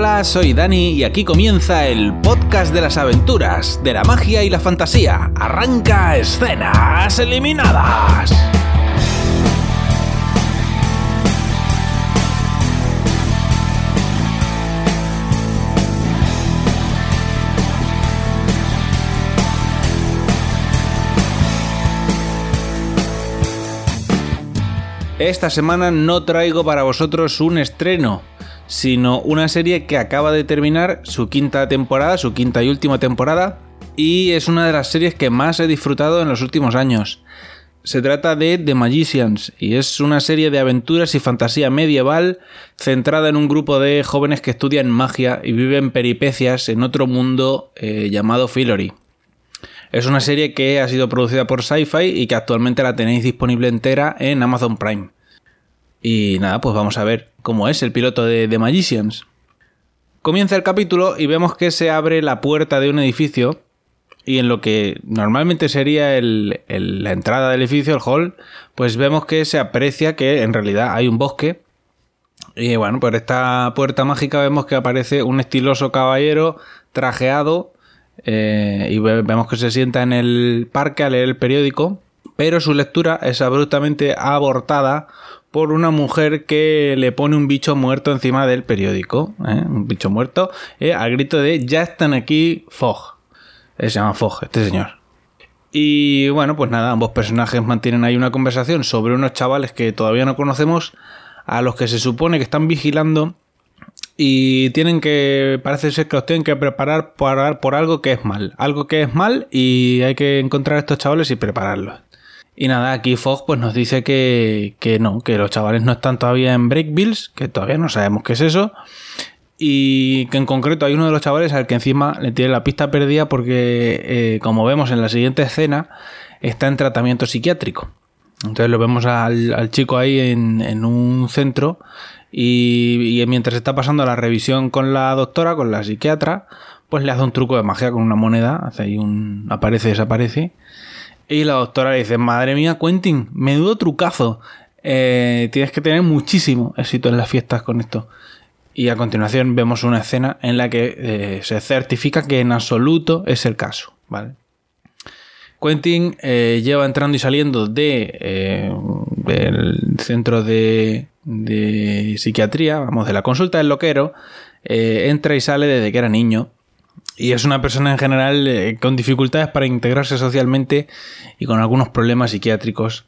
Hola, soy Dani y aquí comienza el podcast de las aventuras, de la magia y la fantasía. Arranca escenas eliminadas. Esta semana no traigo para vosotros un estreno, sino una serie que acaba de terminar su quinta temporada, su quinta y última temporada, y es una de las series que más he disfrutado en los últimos años. Se trata de The Magicians y es una serie de aventuras y fantasía medieval centrada en un grupo de jóvenes que estudian magia y viven peripecias en otro mundo eh, llamado Fillory. Es una serie que ha sido producida por Sci-Fi y que actualmente la tenéis disponible entera en Amazon Prime. Y nada, pues vamos a ver cómo es el piloto de The Magicians. Comienza el capítulo y vemos que se abre la puerta de un edificio y en lo que normalmente sería la entrada del edificio, el hall, pues vemos que se aprecia que en realidad hay un bosque. Y bueno, por esta puerta mágica vemos que aparece un estiloso caballero trajeado eh, y vemos que se sienta en el parque a leer el periódico, pero su lectura es abruptamente abortada por una mujer que le pone un bicho muerto encima del periódico, ¿eh? un bicho muerto, eh, al grito de ya están aquí Fogg. Se llama Fogg, este señor. Y bueno, pues nada, ambos personajes mantienen ahí una conversación sobre unos chavales que todavía no conocemos, a los que se supone que están vigilando y tienen que, parece ser que los tienen que preparar por, por algo que es mal. Algo que es mal y hay que encontrar a estos chavales y prepararlos. Y nada, aquí Fogg pues nos dice que, que no, que los chavales no están todavía en Breakbills, que todavía no sabemos qué es eso. Y que en concreto hay uno de los chavales al que encima le tiene la pista perdida porque, eh, como vemos en la siguiente escena, está en tratamiento psiquiátrico. Entonces lo vemos al, chico ahí en, un centro y, mientras está pasando la revisión con la doctora, con la psiquiatra, pues le hace un truco de magia con una moneda, hace ahí un aparece, desaparece. Y la doctora le dice, madre mía, Quentin, menudo trucazo. Eh, tienes que tener muchísimo éxito en las fiestas con esto. Y a continuación vemos una escena en la que eh, se certifica que en absoluto es el caso. ¿vale? Quentin eh, lleva entrando y saliendo de, del centro de, de psiquiatría, vamos, de la consulta del loquero, entra y sale desde que era niño. Y es una persona en general eh, con dificultades para integrarse socialmente y con algunos problemas psiquiátricos.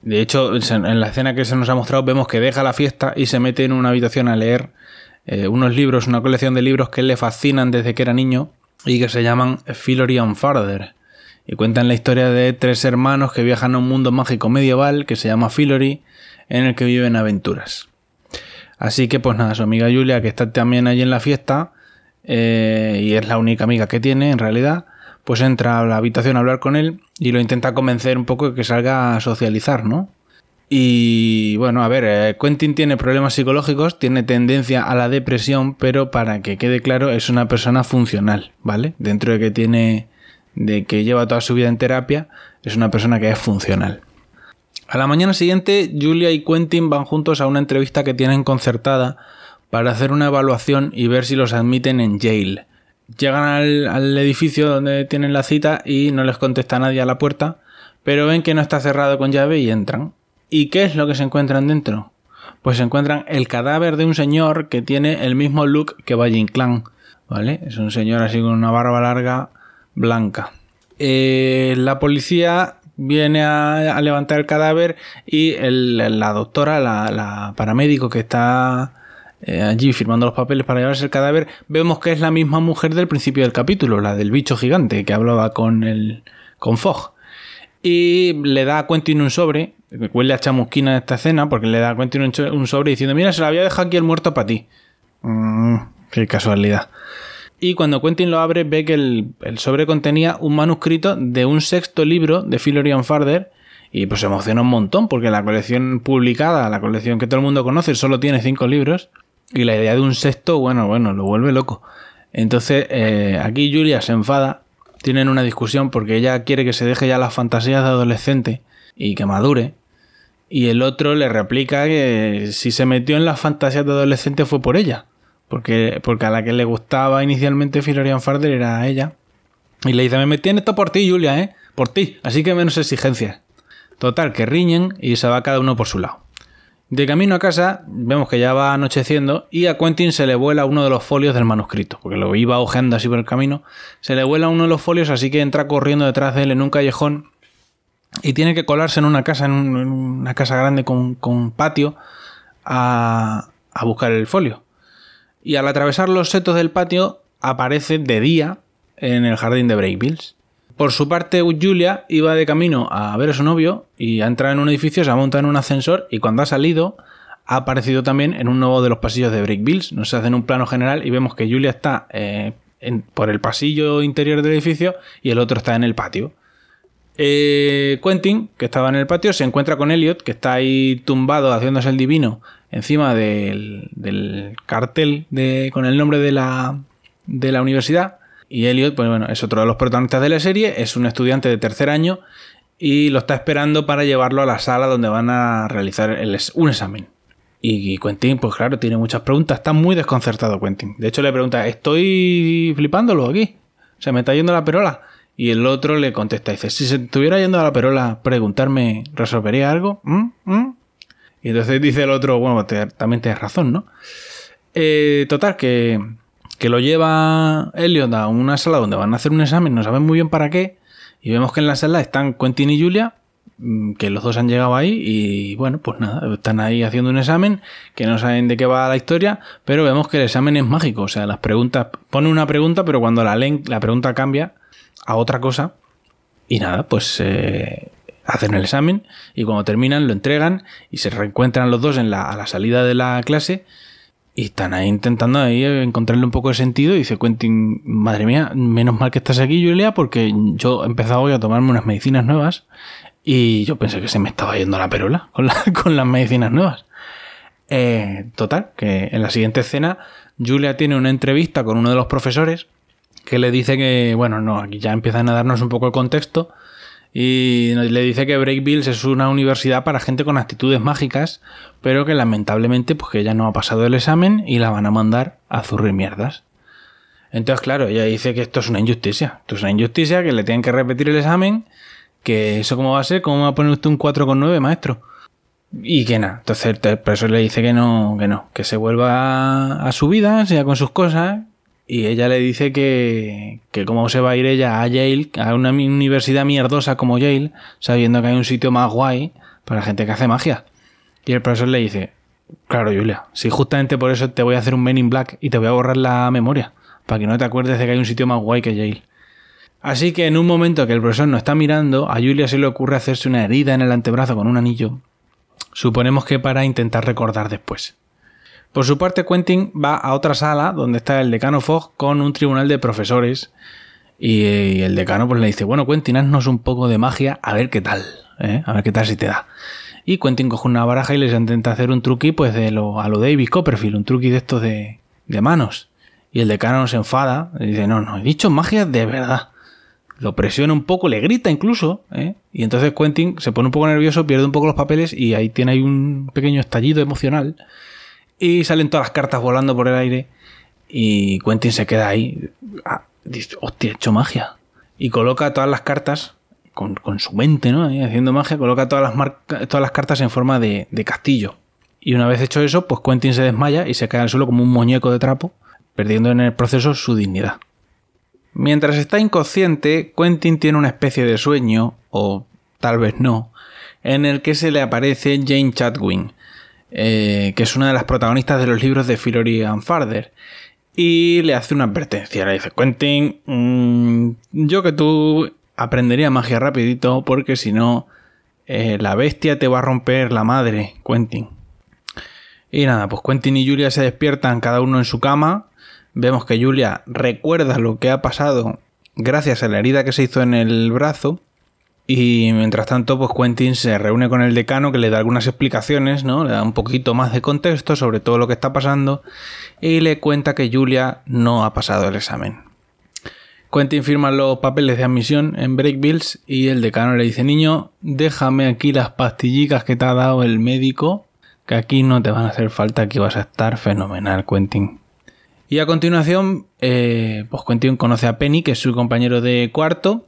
De hecho, en la escena que se nos ha mostrado vemos que deja la fiesta y se mete en una habitación a leer eh, unos libros, una colección de libros que le fascinan desde que era niño y que se llaman Fillory and Farther. Y cuentan la historia de tres hermanos que viajan a un mundo mágico medieval que se llama Fillory en el que viven aventuras. Así que pues nada, su amiga Julia, que está también allí en la fiesta, eh, y es la única amiga que tiene en realidad, pues entra a la habitación a hablar con él y lo intenta convencer un poco de que salga a socializar, ¿no? Y bueno, a ver, eh, Quentin tiene problemas psicológicos, tiene tendencia a la depresión, pero para que quede claro, es una persona funcional, ¿vale? Dentro de que tiene, de que lleva toda su vida en terapia, es una persona que es funcional. A la mañana siguiente, Julia y Quentin van juntos a una entrevista que tienen concertada para hacer una evaluación y ver si los admiten en jail. Llegan al, edificio donde tienen la cita y no les contesta nadie a la puerta, pero ven que no está cerrado con llave y entran. ¿Y qué es lo que se encuentran dentro? Pues se encuentran el cadáver de un señor que tiene el mismo look que Valle Clan, ¿vale? Es un señor así con una barba larga blanca. Eh, la policía viene a, levantar el cadáver y la doctora, la, paramédico que está eh, allí firmando los papeles para llevarse el cadáver, vemos que es la misma mujer del principio del capítulo, la del bicho gigante que hablaba con el con Fogg. Y le da a Quentin un sobre, huele a chamusquina esta escena, porque le da a Quentin un, sobre diciendo, mira, se lo había dejado aquí el muerto para ti. Mm, qué casualidad y cuando Quentin lo abre ve que el, sobre contenía un manuscrito de un sexto libro de Philorian Farther y pues se emociona un montón porque la colección publicada, la colección que todo el mundo conoce, solo tiene cinco libros y la idea de un sexto, bueno, bueno, lo vuelve loco. Entonces eh, aquí Julia se enfada, tienen una discusión porque ella quiere que se deje ya las fantasías de adolescente y que madure. Y el otro le replica que si se metió en las fantasías de adolescente fue por ella porque, porque a la que le gustaba inicialmente Filorian Farder era ella. Y le dice, me metí en esto por ti, Julia, ¿eh? Por ti, así que menos exigencias. Total, que riñen y se va cada uno por su lado. De camino a casa, vemos que ya va anocheciendo y a Quentin se le vuela uno de los folios del manuscrito, porque lo iba hojeando así por el camino. Se le vuela uno de los folios, así que entra corriendo detrás de él en un callejón y tiene que colarse en una casa, en, una casa grande con, patio, a, a buscar el folio. Y al atravesar los setos del patio, aparece de día en el jardín de Breakbills. Por su parte, Julia iba de camino a ver a su novio y ha entrado en un edificio, se ha montado en un ascensor y cuando ha salido ha aparecido también en un nuevo de los pasillos de Breakbills. Nos hace en un plano general y vemos que Julia está eh, por el pasillo interior del edificio y el otro está en el patio. Eh, Quentin, que estaba en el patio, se encuentra con Elliot, que está ahí tumbado haciéndose el divino encima del, cartel con el nombre de la universidad. Y Elliot, pues bueno, es otro de los protagonistas de la serie, es un estudiante de tercer año y lo está esperando para llevarlo a la sala donde van a realizar un examen. Y Quentin, pues claro, tiene muchas preguntas. Está muy desconcertado Quentin. De hecho, le pregunta, ¿estoy flipándolo aquí? ¿Se me está yendo la perola? Y el otro le contesta, dice, si se estuviera yendo a la perola, preguntarme, ¿resolvería algo? ¿Mm? ¿Mm? Y entonces dice el otro, bueno, también tienes razón, ¿no? Eh, total, que que lo lleva Elliot a una sala donde van a hacer un examen, no saben muy bien para qué, y vemos que en la sala están Quentin y Julia, mm, que los dos han llegado ahí y bueno, pues nada, están ahí haciendo un examen, que no saben de qué va la historia, pero vemos que el examen es mágico, o sea, las preguntas, pone una pregunta, pero cuando la leen, la pregunta cambia a otra cosa, y nada, pues eh, hacen el examen y cuando terminan lo entregan y se reencuentran los dos en a la salida de la clase y están ahí intentando ahí encontrarle un poco de sentido. Y dice Quentin, madre mía, menos mal que estás aquí, Julia, porque yo he empezado hoy a tomarme unas medicinas nuevas. Y yo pensé que se me estaba yendo la perola con, con las medicinas nuevas. Eh, total, que en la siguiente escena, Julia tiene una entrevista con uno de los profesores que le dice que, bueno, no, aquí ya empiezan a darnos un poco el contexto y le dice que Breakbills es una universidad para gente con actitudes mágicas, pero que lamentablemente pues que ella no ha pasado el examen y la van a mandar a zurrir mierdas. Entonces, claro, ella dice que esto es una injusticia. Esto es una injusticia, que le tienen que repetir el examen, que eso cómo va a ser, cómo va a poner usted un 4,9, maestro. Y que nada, entonces el profesor le dice que no, que no, que se vuelva a su vida, sea con sus cosas, y ella le dice que, que cómo se va a ir ella a Yale, a una universidad mierdosa como Yale, sabiendo que hay un sitio más guay para gente que hace magia. Y el profesor le dice, claro Julia, si justamente por eso te voy a hacer un Men in Black y te voy a borrar la memoria, para que no te acuerdes de que hay un sitio más guay que Yale. Así que en un momento que el profesor no está mirando, a Julia se le ocurre hacerse una herida en el antebrazo con un anillo. Suponemos que para intentar recordar después. Por su parte, Quentin va a otra sala donde está el decano Fogg con un tribunal de profesores. Y, el decano pues le dice, bueno, Quentin, haznos un poco de magia, a ver qué tal, ¿eh? a ver qué tal si te da. Y Quentin coge una baraja y les intenta hacer un truqui pues de lo, a lo David Copperfield, un truqui de estos de, de manos. Y el decano se enfada y dice, no, no, he dicho magia de verdad. Lo presiona un poco, le grita incluso, ¿eh? y entonces Quentin se pone un poco nervioso, pierde un poco los papeles y ahí tiene ahí un pequeño estallido emocional y salen todas las cartas volando por el aire. Y Quentin se queda ahí. Ah, hostia, he hecho magia. Y coloca todas las cartas con, su mente, ¿no? haciendo magia, coloca todas las, todas las cartas en forma de, de, castillo. Y una vez hecho eso, pues Quentin se desmaya y se cae al suelo como un muñeco de trapo, perdiendo en el proceso su dignidad. Mientras está inconsciente, Quentin tiene una especie de sueño, o tal vez no, en el que se le aparece Jane Chatwin, eh, que es una de las protagonistas de los libros de Fillory and Farther. Y le hace una advertencia. Le dice, Quentin, mm, yo que tú aprendería magia rapidito porque si no, eh, la bestia te va a romper la madre, Quentin. Y nada, pues Quentin y Julia se despiertan cada uno en su cama. Vemos que Julia recuerda lo que ha pasado gracias a la herida que se hizo en el brazo y mientras tanto, pues Quentin se reúne con el decano que le da algunas explicaciones, ¿no? Le da un poquito más de contexto sobre todo lo que está pasando y le cuenta que Julia no ha pasado el examen. Quentin firma los papeles de admisión en Breakbills y el decano le dice, niño, déjame aquí las pastillicas que te ha dado el médico, que aquí no te van a hacer falta, aquí vas a estar fenomenal, Quentin. Y a continuación, eh, pues Quentin conoce a Penny, que es su compañero de cuarto,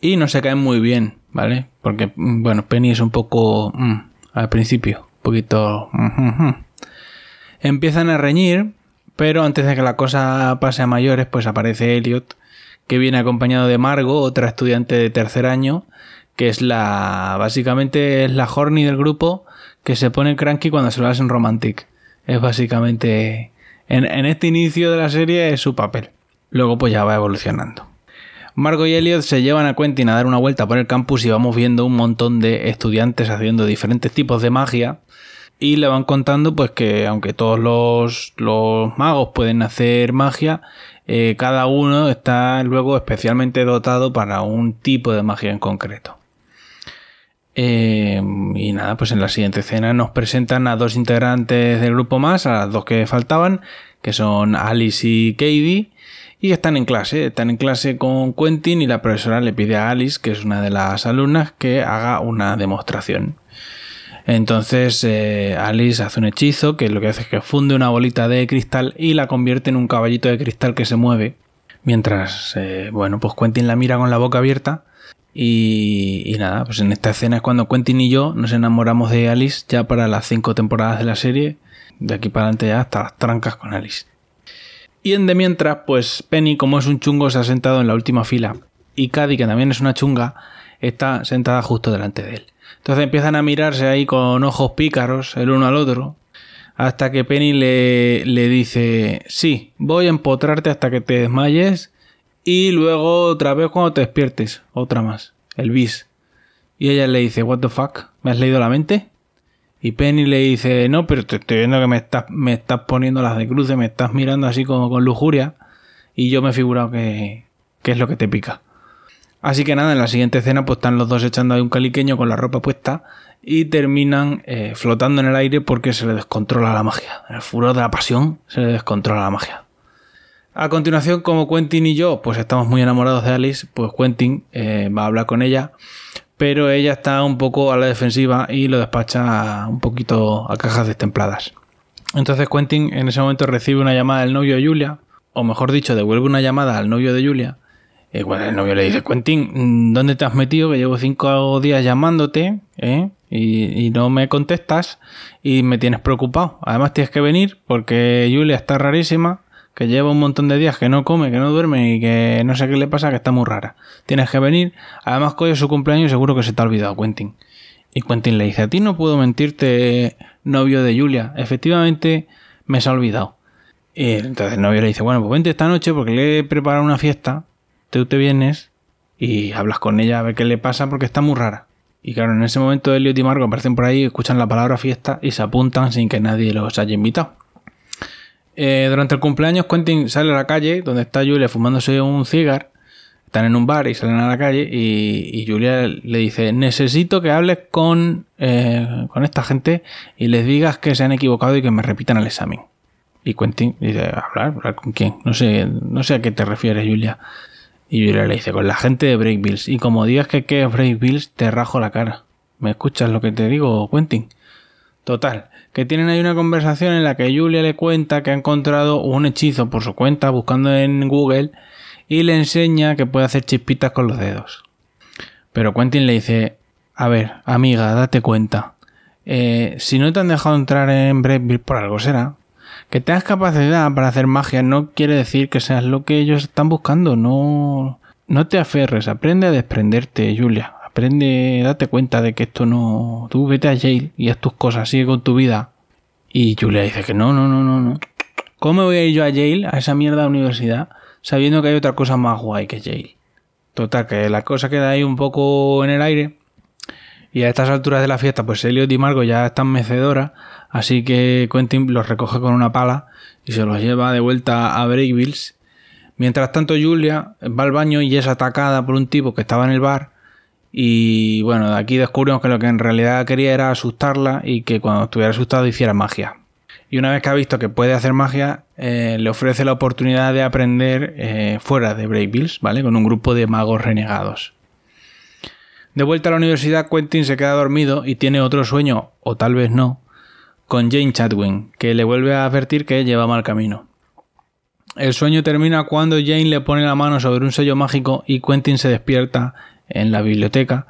y no se caen muy bien, ¿vale? Porque, mm, bueno, Penny es un poco... Mm, al principio, un poquito... Mm, Empiezan a reñir, pero antes de que la cosa pase a mayores, pues aparece Elliot, que viene acompañado de Margot, otra estudiante de tercer año, que es la... básicamente es la horny del grupo, que se pone cranky cuando se lo hacen romantic. Es básicamente en, este inicio de la serie es su papel. Luego pues ya va evolucionando. Margot y Elliot se llevan a Quentin a dar una vuelta por el campus y vamos viendo un montón de estudiantes haciendo diferentes tipos de magia. Y le van contando pues que aunque todos los, magos pueden hacer magia, eh, cada uno está luego especialmente dotado para un tipo de magia en concreto. Eh, y nada, pues en la siguiente escena nos presentan a dos integrantes del grupo más, a las dos que faltaban, que son Alice y Katie, y están en clase, están en clase con Quentin y la profesora le pide a Alice, que es una de las alumnas, que haga una demostración. Entonces eh, Alice hace un hechizo que lo que hace es que funde una bolita de cristal y la convierte en un caballito de cristal que se mueve. Mientras, eh, bueno, pues Quentin la mira con la boca abierta y, nada, pues en esta escena es cuando Quentin y yo nos enamoramos de Alice ya para las cinco temporadas de la serie. De aquí para adelante ya hasta las trancas con Alice. Y en de mientras, pues Penny, como es un chungo, se ha sentado en la última fila. Y Cady, que también es una chunga, está sentada justo delante de él. Entonces empiezan a mirarse ahí con ojos pícaros el uno al otro. Hasta que Penny le, le dice, sí, voy a empotrarte hasta que te desmayes y luego otra vez cuando te despiertes, otra más, el bis. Y ella le dice, what the fuck, ¿me has leído la mente? Y Penny le dice, no, pero te estoy viendo que me estás, me estás poniendo las de cruce, me estás mirando así como con lujuria. Y yo me he figurado que, que es lo que te pica. Así que nada, en la siguiente escena pues están los dos echando ahí un caliqueño con la ropa puesta y terminan eh, flotando en el aire porque se le descontrola la magia. En el furor de la pasión se le descontrola la magia. A continuación, como Quentin y yo, pues estamos muy enamorados de Alice, pues Quentin eh, va a hablar con ella, pero ella está un poco a la defensiva y lo despacha un poquito a cajas destempladas. Entonces Quentin en ese momento recibe una llamada del novio de Julia, o mejor dicho, devuelve una llamada al novio de Julia. Y bueno, el novio le dice, Quentin, ¿dónde te has metido? Que llevo cinco días llamándote, ¿eh? y, y, no me contestas y me tienes preocupado. Además tienes que venir porque Julia está rarísima que lleva un montón de días que no come, que no duerme y que no sé qué le pasa, que está muy rara. Tienes que venir. Además, que hoy es su cumpleaños y seguro que se te ha olvidado, Quentin. Y Quentin le dice, a ti no puedo mentirte, novio de Julia. Efectivamente, me se ha olvidado. Y entonces el novio le dice, bueno, pues vente esta noche porque le he preparado una fiesta. Tú te vienes y hablas con ella a ver qué le pasa porque está muy rara. Y claro, en ese momento Elliot y Marco aparecen por ahí, escuchan la palabra fiesta y se apuntan sin que nadie los haya invitado. Eh, durante el cumpleaños, Quentin sale a la calle, donde está Julia fumándose un cigar. Están en un bar y salen a la calle y, Julia le dice, necesito que hables con, eh, con esta gente y les digas que se han equivocado y que me repitan el examen. Y Quentin dice, ¿hablar? ¿Hablar con quién? No sé, no sé a qué te refieres, Julia. Y Julia le dice, con la gente de Break Bills. Y como digas que qué es Break Bills, te rajo la cara. ¿Me escuchas lo que te digo, Quentin? Total, que tienen ahí una conversación en la que Julia le cuenta que ha encontrado un hechizo por su cuenta buscando en Google y le enseña que puede hacer chispitas con los dedos. Pero Quentin le dice, a ver, amiga, date cuenta. Eh, si no te han dejado entrar en Breakville por algo será. Que tengas capacidad para hacer magia no quiere decir que seas lo que ellos están buscando. No, no te aferres, aprende a desprenderte, Julia. Aprende, date cuenta de que esto no. Tú vete a Yale y haz tus cosas, sigue con tu vida. Y Julia dice que no, no, no, no, no. ¿Cómo voy a ir yo a Yale, a esa mierda de universidad, sabiendo que hay otra cosa más guay que Yale? Total, que la cosa queda ahí un poco en el aire. Y a estas alturas de la fiesta, pues Elliot y Margo ya están mecedoras. Así que Quentin los recoge con una pala y se los lleva de vuelta a Breakbills. Mientras tanto, Julia va al baño y es atacada por un tipo que estaba en el bar y bueno, de aquí descubrimos que lo que en realidad quería era asustarla y que cuando estuviera asustado hiciera magia. Y una vez que ha visto que puede hacer magia, eh, le ofrece la oportunidad de aprender eh, fuera de Brave Bills, ¿vale? Con un grupo de magos renegados. De vuelta a la universidad, Quentin se queda dormido y tiene otro sueño, o tal vez no, con Jane Chadwin, que le vuelve a advertir que lleva mal camino. El sueño termina cuando Jane le pone la mano sobre un sello mágico y Quentin se despierta en la biblioteca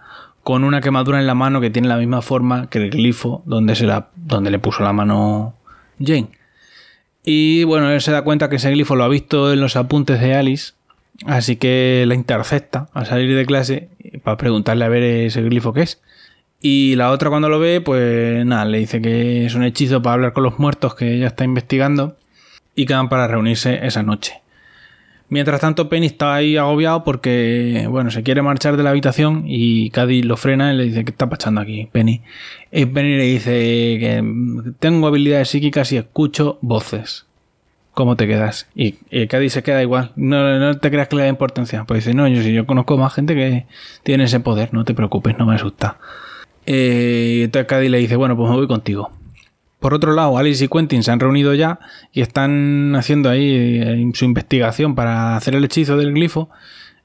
con una quemadura en la mano que tiene la misma forma que el glifo donde, se la, donde le puso la mano Jane. Y bueno, él se da cuenta que ese glifo lo ha visto en los apuntes de Alice, así que la intercepta al salir de clase para preguntarle a ver ese glifo qué es. Y la otra cuando lo ve, pues nada, le dice que es un hechizo para hablar con los muertos que ella está investigando y quedan para reunirse esa noche. Mientras tanto, Penny está ahí agobiado porque, bueno, se quiere marchar de la habitación y Cady lo frena y le dice, ¿qué está pasando aquí, Penny? Y Penny le dice que tengo habilidades psíquicas y escucho voces. ¿Cómo te quedas? Y, Cady se queda igual. No, no, te creas que le da importancia. Pues dice, no, yo si yo conozco más gente que tiene ese poder, no te preocupes, no me asusta. Eh, y entonces Cady le dice, bueno, pues me voy contigo. Por otro lado, Alice y Quentin se han reunido ya y están haciendo ahí eh, su investigación para hacer el hechizo del glifo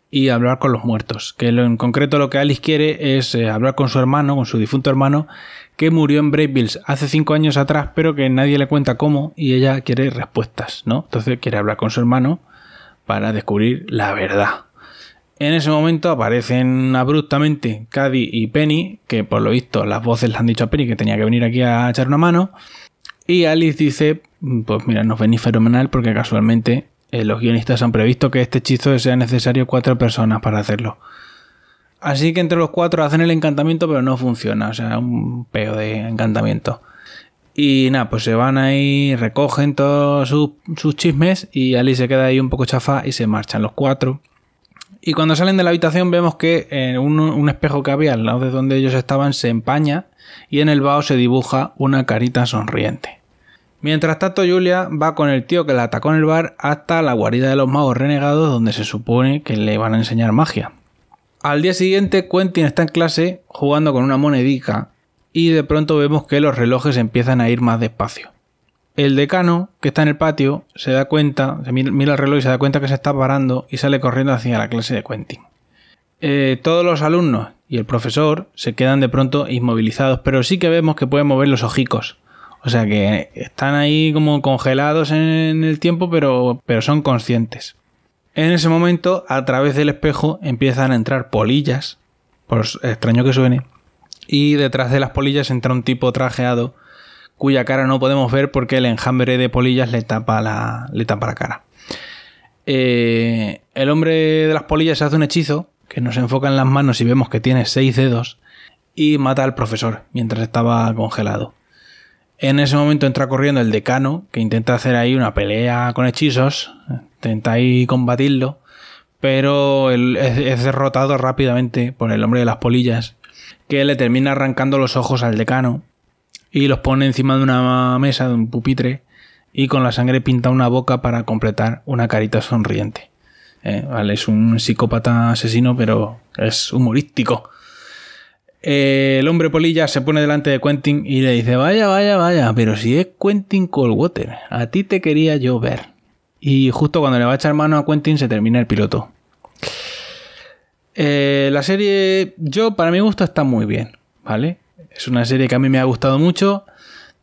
y hablar con los muertos. Que en concreto lo que Alice quiere es eh, hablar con su hermano, con su difunto hermano, que murió en Brave hace cinco años atrás, pero que nadie le cuenta cómo y ella quiere respuestas, ¿no? Entonces quiere hablar con su hermano para descubrir la verdad. En ese momento aparecen abruptamente Cady y Penny, que por lo visto las voces le han dicho a Penny que tenía que venir aquí a echar una mano. Y Alice dice, pues mira, nos venís fenomenal porque casualmente eh, los guionistas han previsto que este hechizo sea necesario cuatro personas para hacerlo. Así que entre los cuatro hacen el encantamiento, pero no funciona. O sea, un peo de encantamiento. Y nada, pues se van ahí, recogen todos sus, sus chismes y Alice se queda ahí un poco chafa y se marchan los cuatro. Y cuando salen de la habitación vemos que un, espejo que había al lado de donde ellos estaban se empaña y en el vaho se dibuja una carita sonriente. Mientras tanto, Julia va con el tío que la atacó en el bar hasta la guarida de los magos renegados donde se supone que le van a enseñar magia. Al día siguiente, Quentin está en clase jugando con una monedica y de pronto vemos que los relojes empiezan a ir más despacio. El decano, que está en el patio, se da cuenta, mira el reloj y se da cuenta que se está parando y sale corriendo hacia la clase de Quentin. Eh, todos los alumnos y el profesor se quedan de pronto inmovilizados, pero sí que vemos que pueden mover los ojicos. O sea que están ahí como congelados en el tiempo, pero, pero son conscientes. En ese momento, a través del espejo, empiezan a entrar polillas, por extraño que suene, y detrás de las polillas entra un tipo trajeado cuya cara no podemos ver porque el enjambre de polillas le tapa la, le tapa la cara. Eh, el hombre de las polillas hace un hechizo que nos enfoca en las manos y vemos que tiene seis dedos y mata al profesor mientras estaba congelado. En ese momento entra corriendo el decano que intenta hacer ahí una pelea con hechizos, intenta ahí combatirlo, pero es derrotado rápidamente por el hombre de las polillas que le termina arrancando los ojos al decano y los pone encima de una mesa, de un pupitre, y con la sangre pinta una boca para completar una carita sonriente. Eh, vale, es un psicópata asesino, pero es humorístico. Eh, el hombre polilla se pone delante de Quentin y le dice, vaya, vaya, vaya, pero si es Quentin Coldwater, a ti te quería yo ver. Y justo cuando le va a echar mano a Quentin se termina el piloto. Eh, la serie, yo para mi gusto está muy bien, ¿vale? Es una serie que a mí me ha gustado mucho.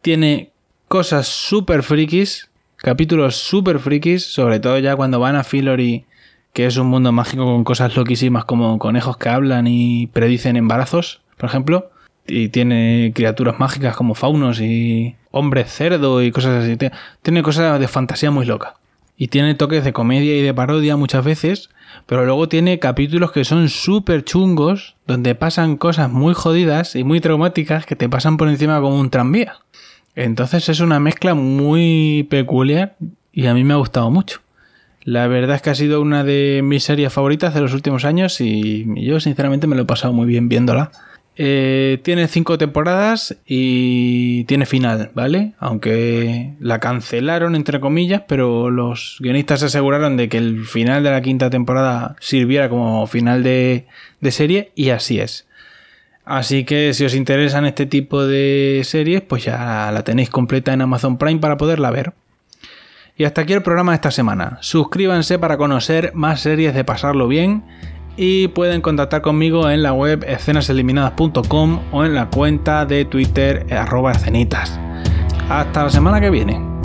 Tiene cosas súper frikis, capítulos súper frikis, sobre todo ya cuando van a Fillory, que es un mundo mágico con cosas loquísimas como conejos que hablan y predicen embarazos, por ejemplo. Y tiene criaturas mágicas como faunos y hombres cerdo y cosas así. Tiene cosas de fantasía muy loca. Y tiene toques de comedia y de parodia muchas veces, pero luego tiene capítulos que son súper chungos, donde pasan cosas muy jodidas y muy traumáticas que te pasan por encima como un tranvía. Entonces es una mezcla muy peculiar y a mí me ha gustado mucho. La verdad es que ha sido una de mis series favoritas de los últimos años y yo sinceramente me lo he pasado muy bien viéndola. Eh, tiene cinco temporadas y tiene final, ¿vale? Aunque la cancelaron entre comillas, pero los guionistas se aseguraron de que el final de la quinta temporada sirviera como final de, de serie y así es. Así que si os interesan este tipo de series, pues ya la tenéis completa en Amazon Prime para poderla ver. Y hasta aquí el programa de esta semana. Suscríbanse para conocer más series de pasarlo bien y pueden contactar conmigo en la web escenaseliminadas.com o en la cuenta de Twitter escenitas. Hasta la semana que viene.